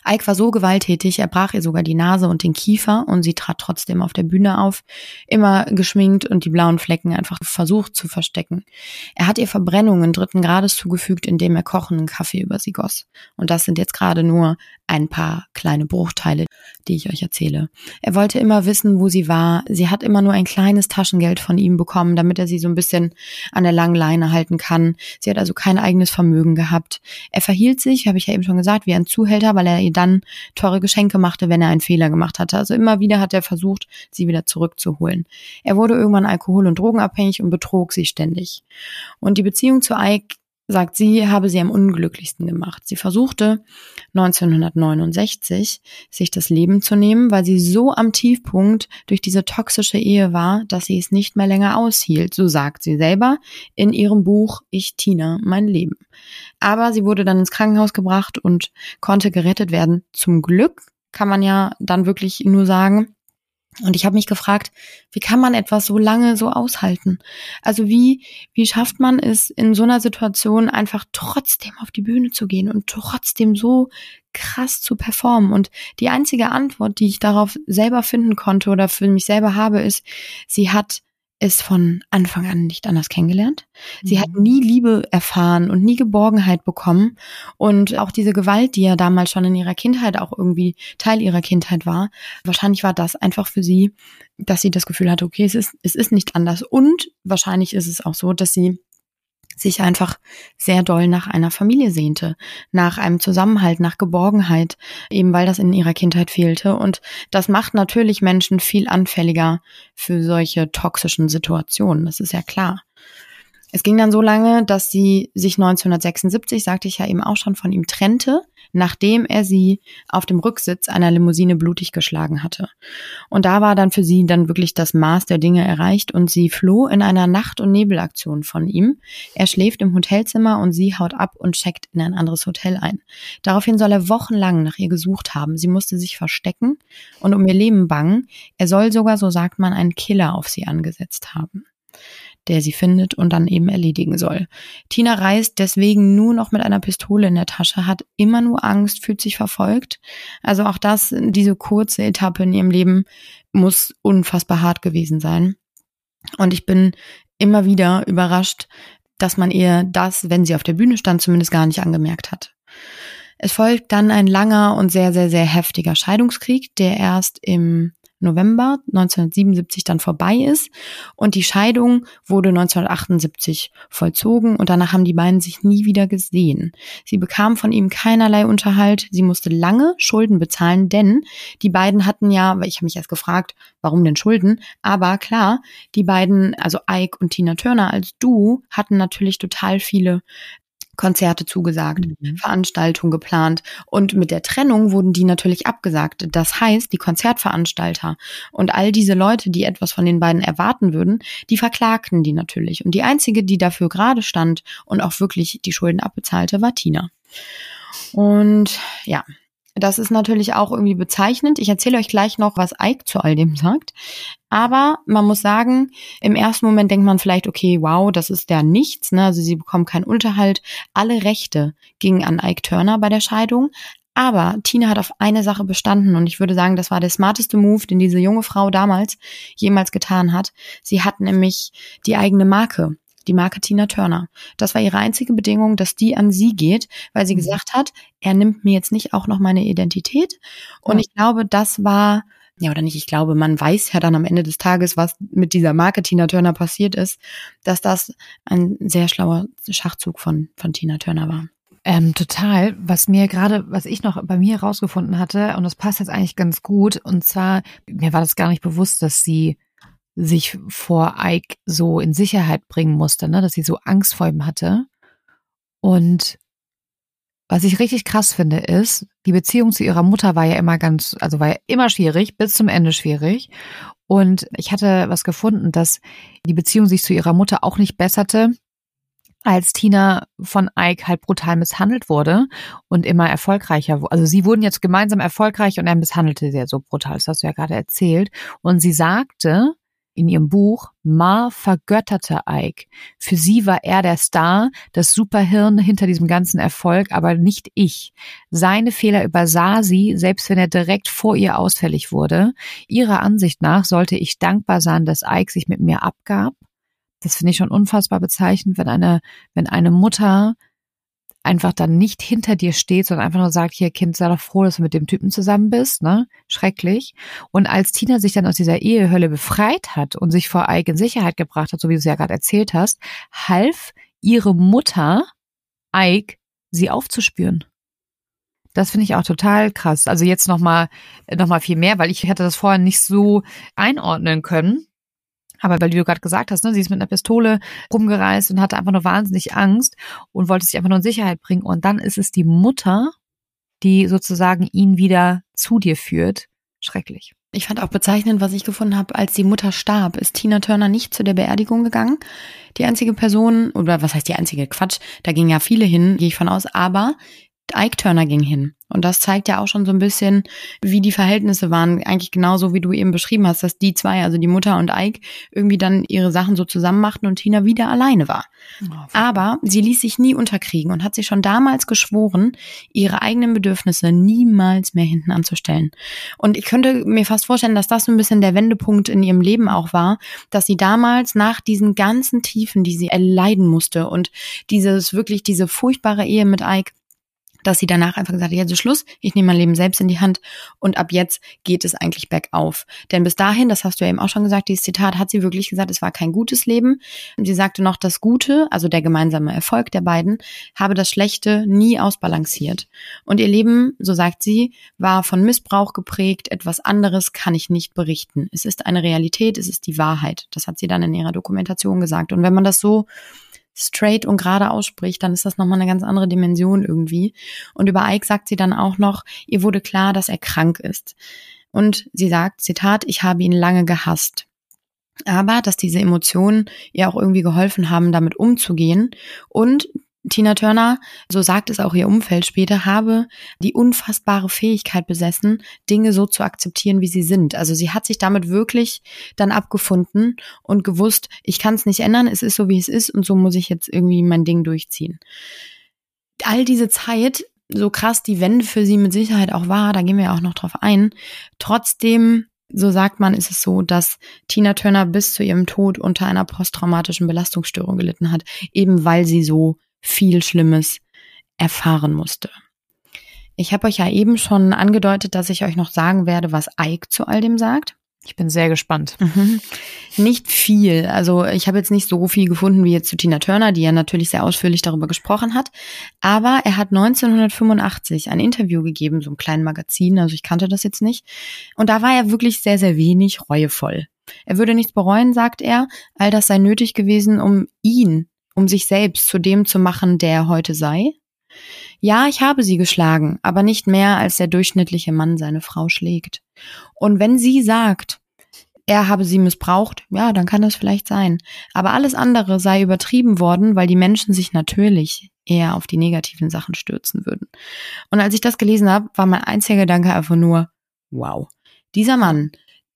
Ike war so gewalttätig, er brach ihr sogar die Nase und den Kiefer und sie trat trotzdem auf der Bühne auf, immer geschminkt und die blauen Flecken einfach versucht zu verstecken. Er hat ihr Verbrennungen dritten Grades zugefügt, indem er kochenden Kaffee über sie goss. Und das sind jetzt gerade nur ein paar kleine Bruchteile, die ich euch erzähle. Er wollte immer wissen, wo sie war. Sie hat immer nur ein kleines Taschengeld von ihm bekommen, damit er sie so ein bisschen an der langen Leine halten kann. Sie hat also kein eigenes Vermögen gehabt. Er verhielt sich, habe ich ja eben schon gesagt, wie ein Zuhälter, weil er ihr dann teure Geschenke machte, wenn er einen Fehler gemacht hatte. Also immer wieder hat er versucht, sie wieder zurückzuholen. Er wurde irgendwann alkohol- und drogenabhängig und betrog sie ständig. Und die Beziehung zu Ike sagt sie, habe sie am unglücklichsten gemacht. Sie versuchte 1969 sich das Leben zu nehmen, weil sie so am Tiefpunkt durch diese toxische Ehe war, dass sie es nicht mehr länger aushielt. So sagt sie selber in ihrem Buch Ich Tina, mein Leben. Aber sie wurde dann ins Krankenhaus gebracht und konnte gerettet werden. Zum Glück kann man ja dann wirklich nur sagen. Und ich habe mich gefragt, wie kann man etwas so lange so aushalten? Also wie, wie schafft man es in so einer Situation einfach trotzdem auf die Bühne zu gehen und trotzdem so krass zu performen? Und die einzige Antwort, die ich darauf selber finden konnte oder für mich selber habe, ist, sie hat ist von Anfang an nicht anders kennengelernt. Sie mhm. hat nie Liebe erfahren und nie Geborgenheit bekommen. Und auch diese Gewalt, die ja damals schon in ihrer Kindheit auch irgendwie Teil ihrer Kindheit war, wahrscheinlich war das einfach für sie, dass sie das Gefühl hatte, okay, es ist, es ist nicht anders. Und wahrscheinlich ist es auch so, dass sie sich einfach sehr doll nach einer Familie sehnte, nach einem Zusammenhalt, nach Geborgenheit, eben weil das in ihrer Kindheit fehlte. Und das macht natürlich Menschen viel anfälliger für solche toxischen Situationen, das ist ja klar. Es ging dann so lange, dass sie sich 1976, sagte ich ja eben auch schon, von ihm trennte, nachdem er sie auf dem Rücksitz einer Limousine blutig geschlagen hatte. Und da war dann für sie dann wirklich das Maß der Dinge erreicht und sie floh in einer Nacht- und Nebelaktion von ihm. Er schläft im Hotelzimmer und sie haut ab und checkt in ein anderes Hotel ein. Daraufhin soll er wochenlang nach ihr gesucht haben. Sie musste sich verstecken und um ihr Leben bangen. Er soll sogar, so sagt man, einen Killer auf sie angesetzt haben der sie findet und dann eben erledigen soll. Tina reist deswegen nur noch mit einer Pistole in der Tasche, hat immer nur Angst, fühlt sich verfolgt. Also auch das, diese kurze Etappe in ihrem Leben muss unfassbar hart gewesen sein. Und ich bin immer wieder überrascht, dass man ihr das, wenn sie auf der Bühne stand, zumindest gar nicht angemerkt hat. Es folgt dann ein langer und sehr, sehr, sehr heftiger Scheidungskrieg, der erst im November 1977 dann vorbei ist. Und die Scheidung wurde 1978 vollzogen und danach haben die beiden sich nie wieder gesehen. Sie bekam von ihm keinerlei Unterhalt, sie musste lange Schulden bezahlen, denn die beiden hatten ja, ich habe mich erst gefragt, warum denn Schulden, aber klar, die beiden, also Ike und Tina Turner als Du hatten natürlich total viele Konzerte zugesagt, mhm. Veranstaltungen geplant und mit der Trennung wurden die natürlich abgesagt. Das heißt, die Konzertveranstalter und all diese Leute, die etwas von den beiden erwarten würden, die verklagten die natürlich. Und die einzige, die dafür gerade stand und auch wirklich die Schulden abbezahlte, war Tina. Und ja, das ist natürlich auch irgendwie bezeichnend. Ich erzähle euch gleich noch, was Ike zu all dem sagt. Aber man muss sagen, im ersten Moment denkt man vielleicht, okay, wow, das ist ja nichts. Ne? Also sie bekommen keinen Unterhalt. Alle Rechte gingen an Ike Turner bei der Scheidung. Aber Tina hat auf eine Sache bestanden und ich würde sagen, das war der smarteste Move, den diese junge Frau damals jemals getan hat. Sie hat nämlich die eigene Marke die Marke Tina Turner. Das war ihre einzige Bedingung, dass die an sie geht, weil sie mhm. gesagt hat, er nimmt mir jetzt nicht auch noch meine Identität. Und ja. ich glaube, das war, ja oder nicht, ich glaube, man weiß ja dann am Ende des Tages, was mit dieser Marke Tina Turner passiert ist, dass das ein sehr schlauer Schachzug von, von Tina Turner war. Ähm, total. Was mir gerade, was ich noch bei mir herausgefunden hatte, und das passt jetzt eigentlich ganz gut, und zwar, mir war das gar nicht bewusst, dass sie sich vor Ike so in Sicherheit bringen musste, ne? dass sie so Angst vor ihm hatte. Und was ich richtig krass finde, ist, die Beziehung zu ihrer Mutter war ja immer ganz, also war ja immer schwierig, bis zum Ende schwierig. Und ich hatte was gefunden, dass die Beziehung sich zu ihrer Mutter auch nicht besserte, als Tina von Ike halt brutal misshandelt wurde und immer erfolgreicher. Also sie wurden jetzt gemeinsam erfolgreich und er misshandelte sie ja so brutal. Das hast du ja gerade erzählt. Und sie sagte, in ihrem Buch, Ma vergötterte Ike. Für sie war er der Star, das Superhirn hinter diesem ganzen Erfolg, aber nicht ich. Seine Fehler übersah sie, selbst wenn er direkt vor ihr ausfällig wurde. Ihrer Ansicht nach sollte ich dankbar sein, dass Ike sich mit mir abgab. Das finde ich schon unfassbar bezeichnend, wenn eine, wenn eine Mutter einfach dann nicht hinter dir steht, sondern einfach nur sagt, hier Kind, sei doch froh, dass du mit dem Typen zusammen bist, ne? Schrecklich. Und als Tina sich dann aus dieser Ehehölle befreit hat und sich vor in Sicherheit gebracht hat, so wie du es ja gerade erzählt hast, half ihre Mutter Ike, sie aufzuspüren. Das finde ich auch total krass. Also jetzt nochmal noch mal viel mehr, weil ich hätte das vorher nicht so einordnen können. Aber weil du gerade gesagt hast, ne, sie ist mit einer Pistole rumgereist und hatte einfach nur wahnsinnig Angst und wollte sich einfach nur in Sicherheit bringen. Und dann ist es die Mutter, die sozusagen ihn wieder zu dir führt. Schrecklich. Ich fand auch bezeichnend, was ich gefunden habe, als die Mutter starb, ist Tina Turner nicht zu der Beerdigung gegangen. Die einzige Person, oder was heißt die einzige Quatsch, da gingen ja viele hin, gehe ich von aus, aber Ike Turner ging hin. Und das zeigt ja auch schon so ein bisschen, wie die Verhältnisse waren. Eigentlich genauso, wie du eben beschrieben hast, dass die zwei, also die Mutter und Ike, irgendwie dann ihre Sachen so zusammen machten und Tina wieder alleine war. Oh, Aber sie ließ sich nie unterkriegen und hat sich schon damals geschworen, ihre eigenen Bedürfnisse niemals mehr hinten anzustellen. Und ich könnte mir fast vorstellen, dass das so ein bisschen der Wendepunkt in ihrem Leben auch war, dass sie damals nach diesen ganzen Tiefen, die sie erleiden musste und dieses wirklich diese furchtbare Ehe mit Ike, dass sie danach einfach gesagt hat, jetzt ist Schluss, ich nehme mein Leben selbst in die Hand und ab jetzt geht es eigentlich bergauf. Denn bis dahin, das hast du ja eben auch schon gesagt, dieses Zitat hat sie wirklich gesagt, es war kein gutes Leben. Sie sagte noch, das Gute, also der gemeinsame Erfolg der beiden, habe das Schlechte nie ausbalanciert. Und ihr Leben, so sagt sie, war von Missbrauch geprägt, etwas anderes kann ich nicht berichten. Es ist eine Realität, es ist die Wahrheit. Das hat sie dann in ihrer Dokumentation gesagt. Und wenn man das so straight und gerade ausspricht, dann ist das nochmal eine ganz andere Dimension irgendwie. Und über Ike sagt sie dann auch noch, ihr wurde klar, dass er krank ist. Und sie sagt, Zitat, ich habe ihn lange gehasst. Aber dass diese Emotionen ihr auch irgendwie geholfen haben, damit umzugehen und Tina Turner, so sagt es auch ihr Umfeld später, habe die unfassbare Fähigkeit besessen, Dinge so zu akzeptieren, wie sie sind. Also sie hat sich damit wirklich dann abgefunden und gewusst, ich kann es nicht ändern, es ist so, wie es ist und so muss ich jetzt irgendwie mein Ding durchziehen. All diese Zeit, so krass die Wende für sie mit Sicherheit auch war, da gehen wir ja auch noch drauf ein, trotzdem so sagt man, ist es so, dass Tina Turner bis zu ihrem Tod unter einer posttraumatischen Belastungsstörung gelitten hat, eben weil sie so viel Schlimmes erfahren musste. Ich habe euch ja eben schon angedeutet, dass ich euch noch sagen werde, was Ike zu all dem sagt. Ich bin sehr gespannt. Mhm. Nicht viel. Also ich habe jetzt nicht so viel gefunden wie jetzt zu Tina Turner, die ja natürlich sehr ausführlich darüber gesprochen hat. Aber er hat 1985 ein Interview gegeben, so einem kleinen Magazin, also ich kannte das jetzt nicht. Und da war er wirklich sehr, sehr wenig reuevoll. Er würde nichts bereuen, sagt er. All das sei nötig gewesen, um ihn um sich selbst zu dem zu machen, der er heute sei? Ja, ich habe sie geschlagen, aber nicht mehr, als der durchschnittliche Mann seine Frau schlägt. Und wenn sie sagt, er habe sie missbraucht, ja, dann kann das vielleicht sein. Aber alles andere sei übertrieben worden, weil die Menschen sich natürlich eher auf die negativen Sachen stürzen würden. Und als ich das gelesen habe, war mein einziger Gedanke einfach nur, wow, dieser Mann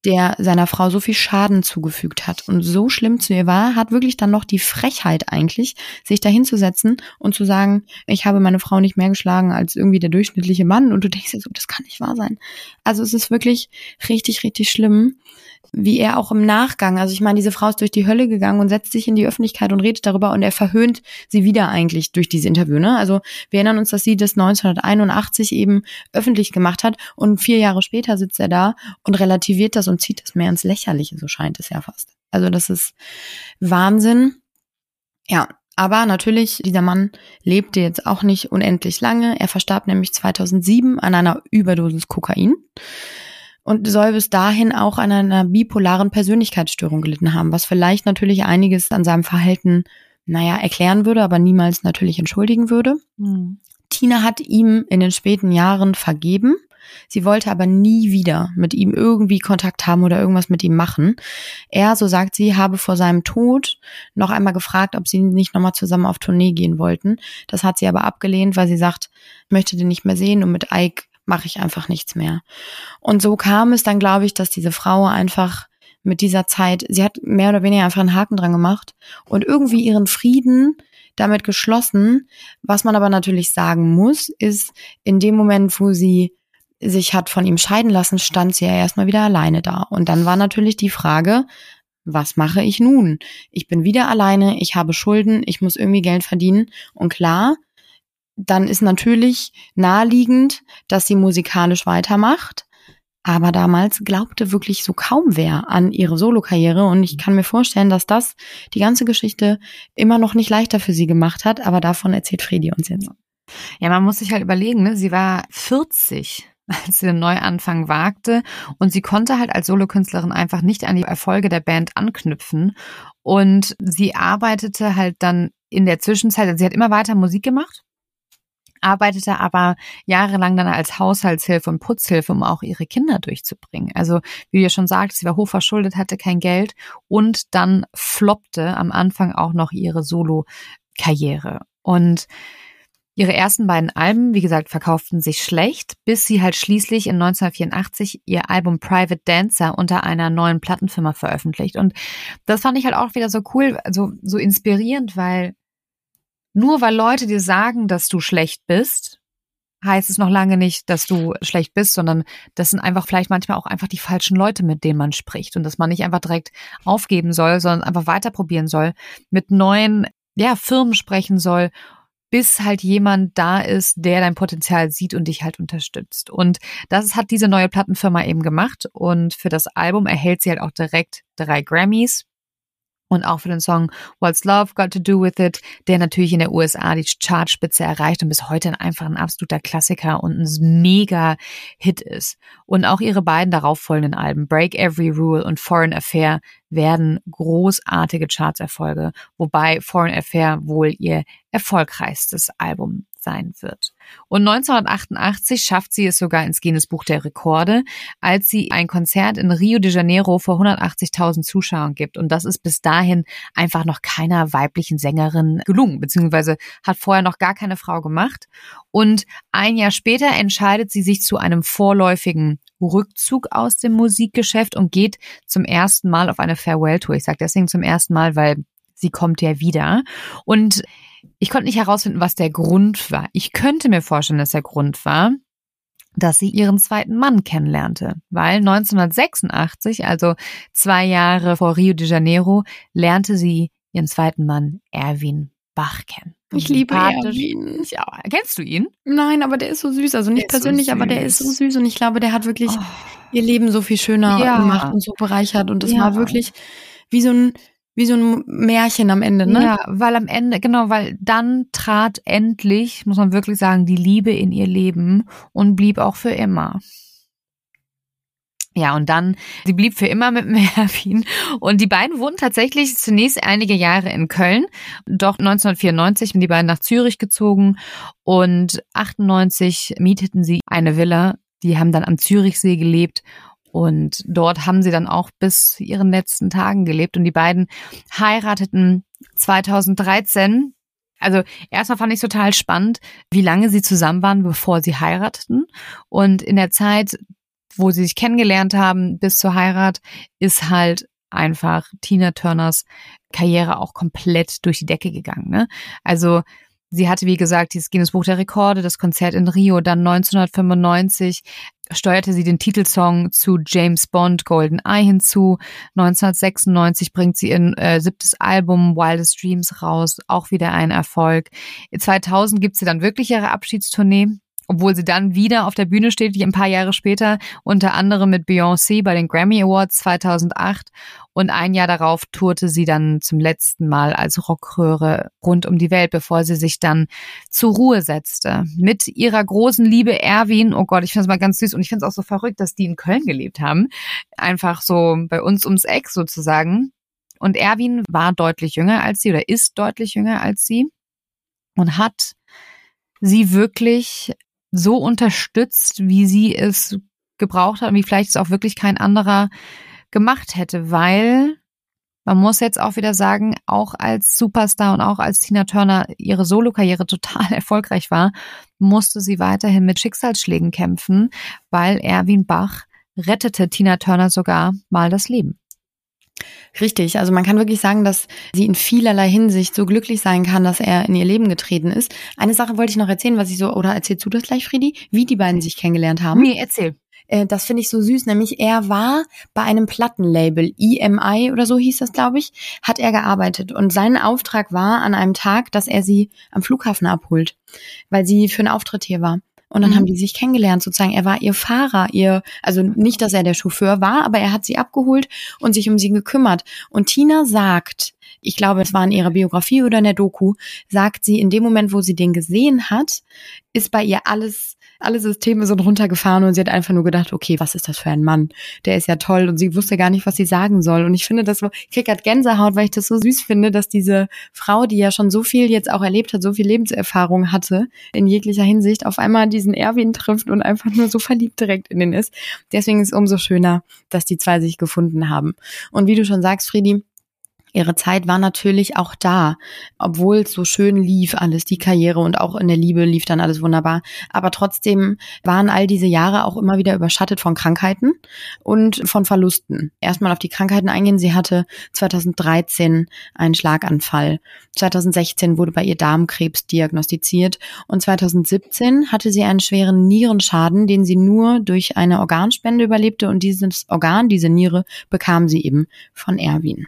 der seiner Frau so viel Schaden zugefügt hat. Und so schlimm zu ihr war, hat wirklich dann noch die Frechheit eigentlich, sich da hinzusetzen und zu sagen, ich habe meine Frau nicht mehr geschlagen als irgendwie der durchschnittliche Mann. Und du denkst dir so, das kann nicht wahr sein. Also es ist wirklich richtig, richtig schlimm wie er auch im Nachgang, also ich meine, diese Frau ist durch die Hölle gegangen und setzt sich in die Öffentlichkeit und redet darüber und er verhöhnt sie wieder eigentlich durch dieses Interview. Ne? Also wir erinnern uns, dass sie das 1981 eben öffentlich gemacht hat und vier Jahre später sitzt er da und relativiert das und zieht das mehr ins Lächerliche, so scheint es ja fast. Also das ist Wahnsinn. Ja, aber natürlich, dieser Mann lebte jetzt auch nicht unendlich lange. Er verstarb nämlich 2007 an einer Überdosis Kokain und soll bis dahin auch an einer bipolaren Persönlichkeitsstörung gelitten haben, was vielleicht natürlich einiges an seinem Verhalten, naja, erklären würde, aber niemals natürlich entschuldigen würde. Mhm. Tina hat ihm in den späten Jahren vergeben. Sie wollte aber nie wieder mit ihm irgendwie Kontakt haben oder irgendwas mit ihm machen. Er, so sagt sie, habe vor seinem Tod noch einmal gefragt, ob sie nicht nochmal zusammen auf Tournee gehen wollten. Das hat sie aber abgelehnt, weil sie sagt, möchte den nicht mehr sehen und mit Ike mache ich einfach nichts mehr. Und so kam es dann, glaube ich, dass diese Frau einfach mit dieser Zeit. Sie hat mehr oder weniger einfach einen Haken dran gemacht und irgendwie ihren Frieden damit geschlossen. Was man aber natürlich sagen muss, ist, in dem Moment, wo sie sich hat von ihm scheiden lassen, stand sie ja erstmal wieder alleine da. Und dann war natürlich die Frage, was mache ich nun? Ich bin wieder alleine, ich habe Schulden, ich muss irgendwie Geld verdienen. Und klar, dann ist natürlich naheliegend, dass sie musikalisch weitermacht. Aber damals glaubte wirklich so kaum wer an ihre Solokarriere und ich kann mir vorstellen, dass das die ganze Geschichte immer noch nicht leichter für sie gemacht hat, aber davon erzählt Fredi uns jetzt. Ja, man muss sich halt überlegen, ne? sie war 40, als sie den Neuanfang wagte und sie konnte halt als Solokünstlerin einfach nicht an die Erfolge der Band anknüpfen und sie arbeitete halt dann in der Zwischenzeit, also sie hat immer weiter Musik gemacht arbeitete aber jahrelang dann als Haushaltshilfe und Putzhilfe, um auch ihre Kinder durchzubringen. Also wie ja schon sagst, sie war hochverschuldet, hatte kein Geld und dann floppte am Anfang auch noch ihre Solo-Karriere. Und Ihre ersten beiden Alben, wie gesagt, verkauften sich schlecht, bis sie halt schließlich in 1984 ihr Album Private Dancer unter einer neuen Plattenfirma veröffentlicht. Und das fand ich halt auch wieder so cool, also so inspirierend, weil nur weil Leute dir sagen, dass du schlecht bist, heißt es noch lange nicht, dass du schlecht bist, sondern das sind einfach vielleicht manchmal auch einfach die falschen Leute, mit denen man spricht und dass man nicht einfach direkt aufgeben soll, sondern einfach weiter probieren soll, mit neuen ja, Firmen sprechen soll, bis halt jemand da ist, der dein Potenzial sieht und dich halt unterstützt. Und das hat diese neue Plattenfirma eben gemacht und für das Album erhält sie halt auch direkt drei Grammys und auch für den Song What's Love Got to Do With It, der natürlich in der USA die Chartspitze erreicht und bis heute einfach ein absoluter Klassiker und ein mega Hit ist. Und auch ihre beiden darauffolgenden Alben Break Every Rule und Foreign Affair werden großartige Chartserfolge, wobei Foreign Affair wohl ihr erfolgreichstes Album sein wird. Und 1988 schafft sie es sogar ins Guinness Buch der Rekorde, als sie ein Konzert in Rio de Janeiro vor 180.000 Zuschauern gibt. Und das ist bis dahin einfach noch keiner weiblichen Sängerin gelungen, beziehungsweise hat vorher noch gar keine Frau gemacht. Und ein Jahr später entscheidet sie sich zu einem vorläufigen Rückzug aus dem Musikgeschäft und geht zum ersten Mal auf eine Farewell-Tour. Ich sage deswegen zum ersten Mal, weil sie kommt ja wieder. Und ich konnte nicht herausfinden, was der Grund war. Ich könnte mir vorstellen, dass der Grund war, dass sie ihren zweiten Mann kennenlernte, weil 1986, also zwei Jahre vor Rio de Janeiro, lernte sie ihren zweiten Mann Erwin Bach kennen. Ich liebe Erwin. Ja, kennst du ihn? Nein, aber der ist so süß. Also nicht persönlich, so aber der ist so süß und ich glaube, der hat wirklich oh. ihr Leben so viel schöner ja. gemacht und so bereichert und es ja. war wirklich wie so ein wie so ein Märchen am Ende, ne? Ja, weil am Ende, genau, weil dann trat endlich, muss man wirklich sagen, die Liebe in ihr Leben und blieb auch für immer. Ja, und dann, sie blieb für immer mit Mervin. Und die beiden wohnten tatsächlich zunächst einige Jahre in Köln. Doch 1994 sind die beiden nach Zürich gezogen und 98 mieteten sie eine Villa. Die haben dann am Zürichsee gelebt und dort haben sie dann auch bis ihren letzten Tagen gelebt. Und die beiden heirateten 2013. Also erstmal fand ich total spannend, wie lange sie zusammen waren, bevor sie heirateten. Und in der Zeit, wo sie sich kennengelernt haben, bis zur Heirat, ist halt einfach Tina Turners Karriere auch komplett durch die Decke gegangen. Ne? Also Sie hatte, wie gesagt, dieses Guinness Buch der Rekorde, das Konzert in Rio, dann 1995 steuerte sie den Titelsong zu James Bond Golden Eye hinzu. 1996 bringt sie ihr äh, siebtes Album Wildest Dreams raus, auch wieder ein Erfolg. 2000 gibt sie dann wirklich ihre Abschiedstournee obwohl sie dann wieder auf der Bühne steht, wie ein paar Jahre später, unter anderem mit Beyoncé bei den Grammy Awards 2008 und ein Jahr darauf tourte sie dann zum letzten Mal als Rockröhre rund um die Welt, bevor sie sich dann zur Ruhe setzte. Mit ihrer großen Liebe Erwin, oh Gott, ich finde es mal ganz süß und ich finde es auch so verrückt, dass die in Köln gelebt haben. Einfach so bei uns ums Eck sozusagen. Und Erwin war deutlich jünger als sie oder ist deutlich jünger als sie und hat sie wirklich so unterstützt, wie sie es gebraucht hat und wie vielleicht es auch wirklich kein anderer gemacht hätte, weil man muss jetzt auch wieder sagen, auch als Superstar und auch als Tina Turner ihre Solokarriere total erfolgreich war, musste sie weiterhin mit Schicksalsschlägen kämpfen, weil Erwin Bach rettete Tina Turner sogar mal das Leben. Richtig, also man kann wirklich sagen, dass sie in vielerlei Hinsicht so glücklich sein kann, dass er in ihr Leben getreten ist. Eine Sache wollte ich noch erzählen, was ich so, oder erzählst du das gleich, Friedi, wie die beiden sich kennengelernt haben? Nee, erzähl. Äh, das finde ich so süß, nämlich er war bei einem Plattenlabel, EMI oder so hieß das, glaube ich, hat er gearbeitet. Und sein Auftrag war an einem Tag, dass er sie am Flughafen abholt, weil sie für einen Auftritt hier war. Und dann mhm. haben die sich kennengelernt, sozusagen. Er war ihr Fahrer, ihr, also nicht, dass er der Chauffeur war, aber er hat sie abgeholt und sich um sie gekümmert. Und Tina sagt, ich glaube, es war in ihrer Biografie oder in der Doku, sagt sie, in dem Moment, wo sie den gesehen hat, ist bei ihr alles alle Systeme sind runtergefahren und sie hat einfach nur gedacht, okay, was ist das für ein Mann? Der ist ja toll und sie wusste gar nicht, was sie sagen soll. Und ich finde das so, ich krieg grad Gänsehaut, weil ich das so süß finde, dass diese Frau, die ja schon so viel jetzt auch erlebt hat, so viel Lebenserfahrung hatte, in jeglicher Hinsicht, auf einmal diesen Erwin trifft und einfach nur so verliebt direkt in den ist. Deswegen ist es umso schöner, dass die zwei sich gefunden haben. Und wie du schon sagst, Friedi, Ihre Zeit war natürlich auch da, obwohl es so schön lief alles, die Karriere und auch in der Liebe lief dann alles wunderbar. Aber trotzdem waren all diese Jahre auch immer wieder überschattet von Krankheiten und von Verlusten. Erstmal auf die Krankheiten eingehen. Sie hatte 2013 einen Schlaganfall. 2016 wurde bei ihr Darmkrebs diagnostiziert und 2017 hatte sie einen schweren Nierenschaden, den sie nur durch eine Organspende überlebte und dieses Organ, diese Niere, bekam sie eben von Erwin.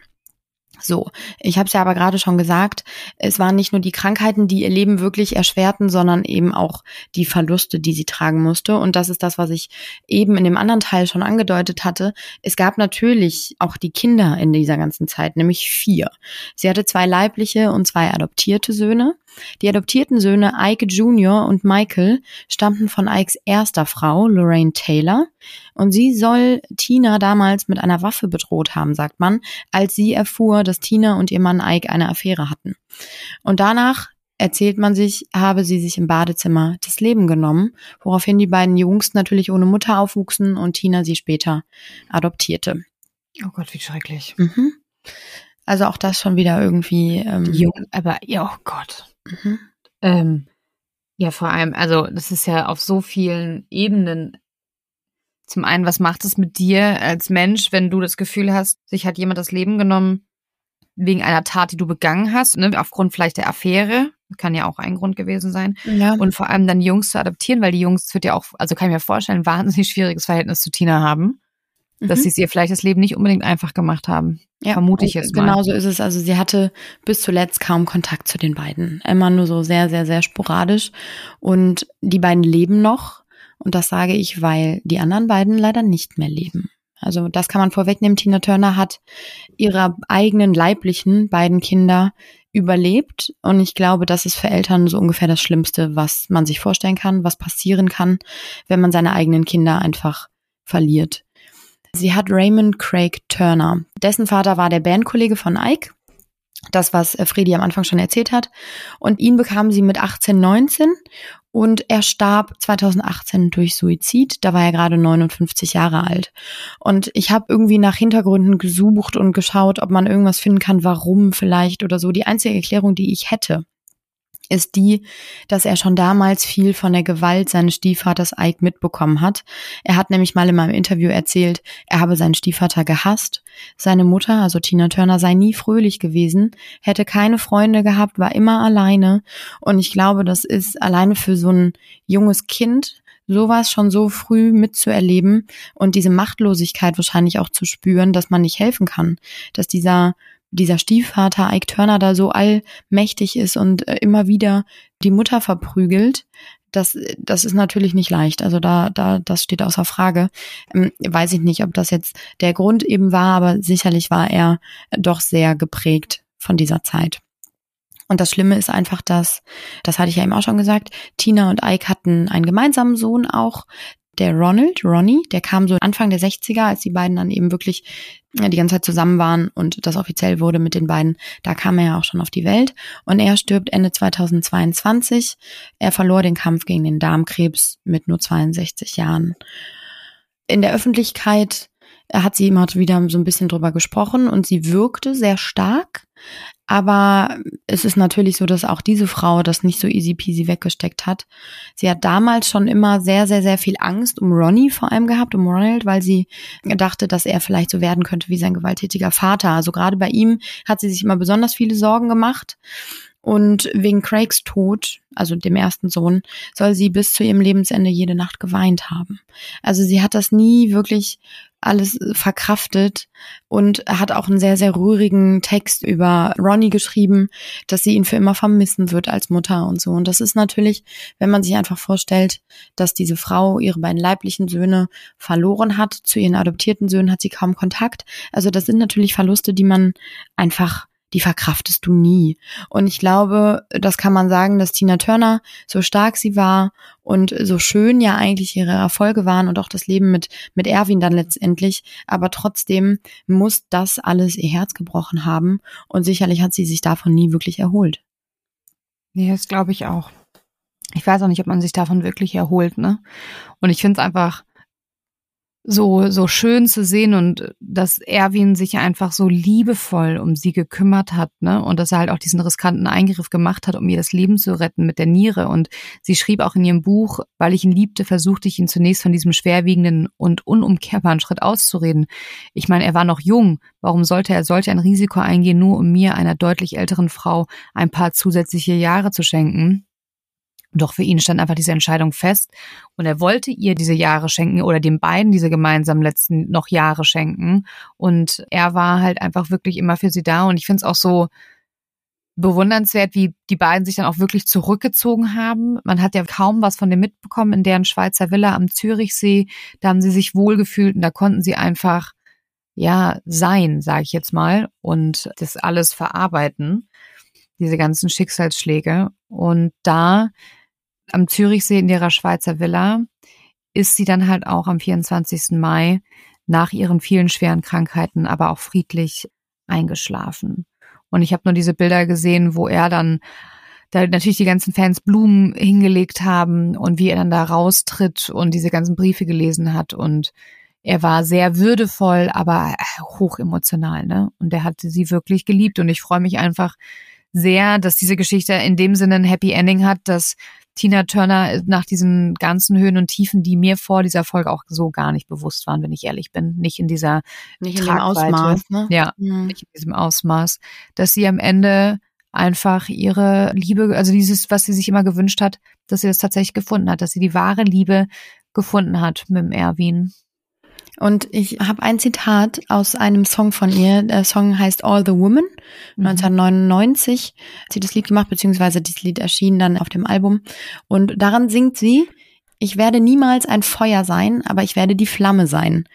So, ich habe es ja aber gerade schon gesagt, es waren nicht nur die Krankheiten, die ihr Leben wirklich erschwerten, sondern eben auch die Verluste, die sie tragen musste. Und das ist das, was ich eben in dem anderen Teil schon angedeutet hatte. Es gab natürlich auch die Kinder in dieser ganzen Zeit, nämlich vier. Sie hatte zwei leibliche und zwei adoptierte Söhne. Die adoptierten Söhne Ike Jr. und Michael stammten von Ikes erster Frau, Lorraine Taylor, und sie soll Tina damals mit einer Waffe bedroht haben, sagt man, als sie erfuhr, dass Tina und ihr Mann Ike eine Affäre hatten. Und danach erzählt man sich, habe sie sich im Badezimmer das Leben genommen, woraufhin die beiden Jungs natürlich ohne Mutter aufwuchsen und Tina sie später adoptierte. Oh Gott, wie schrecklich. Mhm. Also auch das schon wieder irgendwie. Ähm, Jung, aber ja, oh Gott. Mhm. Ähm, ja, vor allem, also das ist ja auf so vielen Ebenen. Zum einen, was macht es mit dir als Mensch, wenn du das Gefühl hast, sich hat jemand das Leben genommen wegen einer Tat, die du begangen hast, ne, aufgrund vielleicht der Affäre, kann ja auch ein Grund gewesen sein. Ja. Und vor allem dann Jungs zu adoptieren, weil die Jungs wird ja auch, also kann ich mir vorstellen, ein wahnsinnig schwieriges Verhältnis zu Tina haben dass mhm. sie es ihr vielleicht das Leben nicht unbedingt einfach gemacht haben. Ja, vermute ich jetzt mal. Genau so ist es. Also sie hatte bis zuletzt kaum Kontakt zu den beiden. Immer nur so sehr, sehr, sehr sporadisch. Und die beiden leben noch. Und das sage ich, weil die anderen beiden leider nicht mehr leben. Also das kann man vorwegnehmen. Tina Turner hat ihre eigenen leiblichen beiden Kinder überlebt. Und ich glaube, das ist für Eltern so ungefähr das Schlimmste, was man sich vorstellen kann, was passieren kann, wenn man seine eigenen Kinder einfach verliert. Sie hat Raymond Craig Turner. Dessen Vater war der Bandkollege von Ike. Das, was äh, Freddy am Anfang schon erzählt hat. Und ihn bekam sie mit 18, 19 und er starb 2018 durch Suizid. Da war er gerade 59 Jahre alt. Und ich habe irgendwie nach Hintergründen gesucht und geschaut, ob man irgendwas finden kann, warum vielleicht oder so. Die einzige Erklärung, die ich hätte, ist die, dass er schon damals viel von der Gewalt seines Stiefvaters Ike mitbekommen hat. Er hat nämlich mal in meinem Interview erzählt, er habe seinen Stiefvater gehasst. Seine Mutter, also Tina Turner, sei nie fröhlich gewesen, hätte keine Freunde gehabt, war immer alleine. Und ich glaube, das ist alleine für so ein junges Kind sowas schon so früh mitzuerleben und diese Machtlosigkeit wahrscheinlich auch zu spüren, dass man nicht helfen kann, dass dieser dieser Stiefvater Ike Turner da so allmächtig ist und äh, immer wieder die Mutter verprügelt, das, das ist natürlich nicht leicht. Also da, da, das steht außer Frage. Ähm, weiß ich nicht, ob das jetzt der Grund eben war, aber sicherlich war er doch sehr geprägt von dieser Zeit. Und das Schlimme ist einfach, dass, das hatte ich ja eben auch schon gesagt, Tina und Ike hatten einen gemeinsamen Sohn auch, der Ronald, Ronnie, der kam so Anfang der 60er, als die beiden dann eben wirklich die ganze Zeit zusammen waren und das offiziell wurde mit den beiden. Da kam er ja auch schon auf die Welt und er stirbt Ende 2022. Er verlor den Kampf gegen den Darmkrebs mit nur 62 Jahren. In der Öffentlichkeit hat sie immer wieder so ein bisschen drüber gesprochen und sie wirkte sehr stark. Aber es ist natürlich so, dass auch diese Frau das nicht so easy peasy weggesteckt hat. Sie hat damals schon immer sehr, sehr, sehr viel Angst um Ronnie vor allem gehabt, um Ronald, weil sie dachte, dass er vielleicht so werden könnte wie sein gewalttätiger Vater. Also gerade bei ihm hat sie sich immer besonders viele Sorgen gemacht. Und wegen Craigs Tod, also dem ersten Sohn, soll sie bis zu ihrem Lebensende jede Nacht geweint haben. Also sie hat das nie wirklich alles verkraftet und hat auch einen sehr, sehr rührigen Text über Ronnie geschrieben, dass sie ihn für immer vermissen wird als Mutter und so. Und das ist natürlich, wenn man sich einfach vorstellt, dass diese Frau ihre beiden leiblichen Söhne verloren hat, zu ihren adoptierten Söhnen hat sie kaum Kontakt. Also das sind natürlich Verluste, die man einfach die verkraftest du nie. Und ich glaube, das kann man sagen, dass Tina Turner, so stark sie war und so schön ja eigentlich ihre Erfolge waren und auch das Leben mit, mit Erwin dann letztendlich, aber trotzdem muss das alles ihr Herz gebrochen haben und sicherlich hat sie sich davon nie wirklich erholt. Nee, das glaube ich auch. Ich weiß auch nicht, ob man sich davon wirklich erholt, ne? Und ich finde es einfach so, so schön zu sehen und dass Erwin sich einfach so liebevoll um sie gekümmert hat, ne? Und dass er halt auch diesen riskanten Eingriff gemacht hat, um ihr das Leben zu retten mit der Niere. Und sie schrieb auch in ihrem Buch, weil ich ihn liebte, versuchte ich ihn zunächst von diesem schwerwiegenden und unumkehrbaren Schritt auszureden. Ich meine, er war noch jung. Warum sollte er solch ein Risiko eingehen, nur um mir, einer deutlich älteren Frau, ein paar zusätzliche Jahre zu schenken? Doch für ihn stand einfach diese Entscheidung fest und er wollte ihr diese Jahre schenken oder den beiden diese gemeinsamen letzten noch Jahre schenken und er war halt einfach wirklich immer für sie da und ich finde es auch so bewundernswert, wie die beiden sich dann auch wirklich zurückgezogen haben. Man hat ja kaum was von dem mitbekommen in deren Schweizer Villa am Zürichsee. Da haben sie sich wohlgefühlt und da konnten sie einfach ja sein, sage ich jetzt mal, und das alles verarbeiten, diese ganzen Schicksalsschläge. Und da am Zürichsee in ihrer Schweizer Villa ist sie dann halt auch am 24. Mai nach ihren vielen schweren Krankheiten aber auch friedlich eingeschlafen. Und ich habe nur diese Bilder gesehen, wo er dann da natürlich die ganzen Fans Blumen hingelegt haben und wie er dann da raustritt und diese ganzen Briefe gelesen hat und er war sehr würdevoll, aber hoch emotional, ne? Und er hatte sie wirklich geliebt und ich freue mich einfach sehr, dass diese Geschichte in dem Sinne ein Happy Ending hat, dass Tina Turner nach diesen ganzen Höhen und Tiefen, die mir vor dieser Folge auch so gar nicht bewusst waren, wenn ich ehrlich bin, nicht in dieser nicht in dem Ausmaß, ne? Ja, mhm. nicht in diesem Ausmaß, dass sie am Ende einfach ihre Liebe, also dieses, was sie sich immer gewünscht hat, dass sie das tatsächlich gefunden hat, dass sie die wahre Liebe gefunden hat mit dem Erwin. Und ich habe ein Zitat aus einem Song von ihr. Der Song heißt All the Woman. Mhm. 1999 hat sie das Lied gemacht, beziehungsweise dieses Lied erschien dann auf dem Album. Und daran singt sie, ich werde niemals ein Feuer sein, aber ich werde die Flamme sein.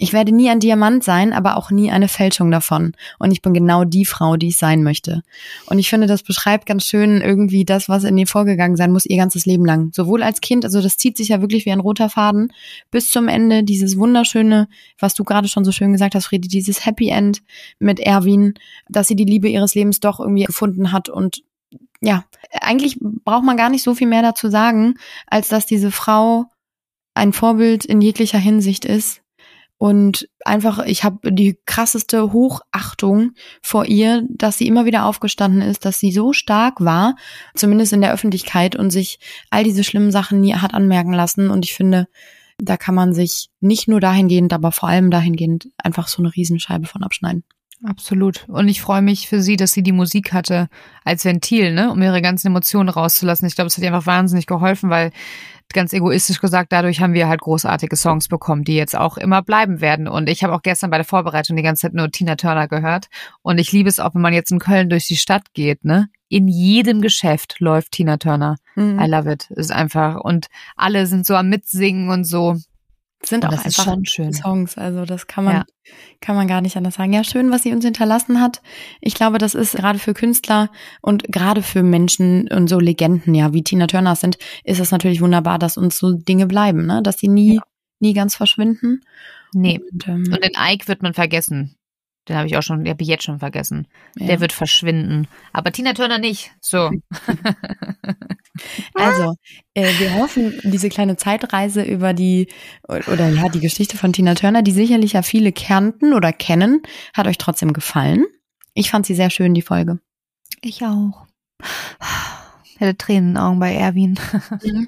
Ich werde nie ein Diamant sein, aber auch nie eine Fälschung davon. Und ich bin genau die Frau, die ich sein möchte. Und ich finde, das beschreibt ganz schön irgendwie das, was in ihr vorgegangen sein muss, ihr ganzes Leben lang. Sowohl als Kind, also das zieht sich ja wirklich wie ein roter Faden, bis zum Ende dieses wunderschöne, was du gerade schon so schön gesagt hast, Friedi, dieses Happy End mit Erwin, dass sie die Liebe ihres Lebens doch irgendwie gefunden hat und ja, eigentlich braucht man gar nicht so viel mehr dazu sagen, als dass diese Frau ein Vorbild in jeglicher Hinsicht ist und einfach, ich habe die krasseste Hochachtung vor ihr, dass sie immer wieder aufgestanden ist, dass sie so stark war, zumindest in der Öffentlichkeit und sich all diese schlimmen Sachen nie hat anmerken lassen. Und ich finde, da kann man sich nicht nur dahingehend, aber vor allem dahingehend einfach so eine Riesenscheibe von abschneiden. Absolut. Und ich freue mich für sie, dass sie die Musik hatte als Ventil, ne, um ihre ganzen Emotionen rauszulassen. Ich glaube, es hat ihr einfach wahnsinnig geholfen, weil ganz egoistisch gesagt, dadurch haben wir halt großartige Songs bekommen, die jetzt auch immer bleiben werden. Und ich habe auch gestern bei der Vorbereitung die ganze Zeit nur Tina Turner gehört. Und ich liebe es auch, wenn man jetzt in Köln durch die Stadt geht, ne? In jedem Geschäft läuft Tina Turner. Mhm. I love it. Ist einfach. Und alle sind so am Mitsingen und so sind auch einfach Songs. Also das kann man, ja. kann man gar nicht anders sagen. Ja, schön, was sie uns hinterlassen hat. Ich glaube, das ist gerade für Künstler und gerade für Menschen und so Legenden, ja, wie Tina Turner sind, ist es natürlich wunderbar, dass uns so Dinge bleiben, ne? Dass sie nie, ja. nie ganz verschwinden. Nee. Und, ähm, und den Ike wird man vergessen. Den habe ich auch schon, den habe ich jetzt schon vergessen. Ja. Der wird verschwinden. Aber Tina Turner nicht. So. Also, äh, wir hoffen, diese kleine Zeitreise über die, oder ja, die Geschichte von Tina Turner, die sicherlich ja viele kannten oder kennen, hat euch trotzdem gefallen. Ich fand sie sehr schön, die Folge. Ich auch. Hätte Tränen in den Augen bei Erwin.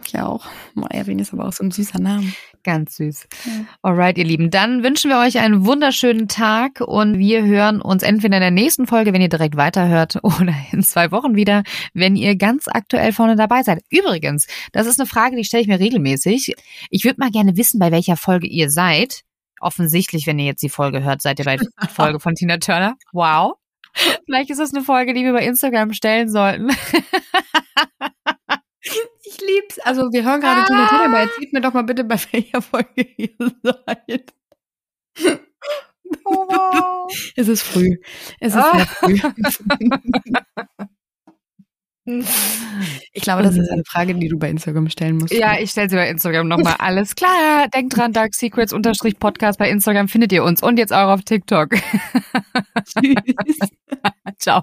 Ich auch. Oh, Erwin ist aber auch so ein süßer Name. Ganz süß. Ja. Alright, ihr Lieben. Dann wünschen wir euch einen wunderschönen Tag und wir hören uns entweder in der nächsten Folge, wenn ihr direkt weiterhört, oder in zwei Wochen wieder, wenn ihr ganz aktuell vorne dabei seid. Übrigens, das ist eine Frage, die stelle ich mir regelmäßig. Ich würde mal gerne wissen, bei welcher Folge ihr seid. Offensichtlich, wenn ihr jetzt die Folge hört, seid ihr bei der Folge von Tina Turner. Wow. Vielleicht ist das eine Folge, die wir bei Instagram stellen sollten. Ich lieb's. Also, wir hören gerade Tina Turner, aber erzählt mir doch mal bitte, bei welcher Folge ihr seid. Oh, wow. Es ist früh. Es ist Ah. sehr früh. Ich glaube, das ist eine Frage, die du bei Instagram stellen musst. Ja, ich stelle sie bei Instagram nochmal. Alles klar. Denkt dran, Dark Secrets unterstrich Podcast bei Instagram findet ihr uns und jetzt auch auf TikTok. Tschüss. Ciao.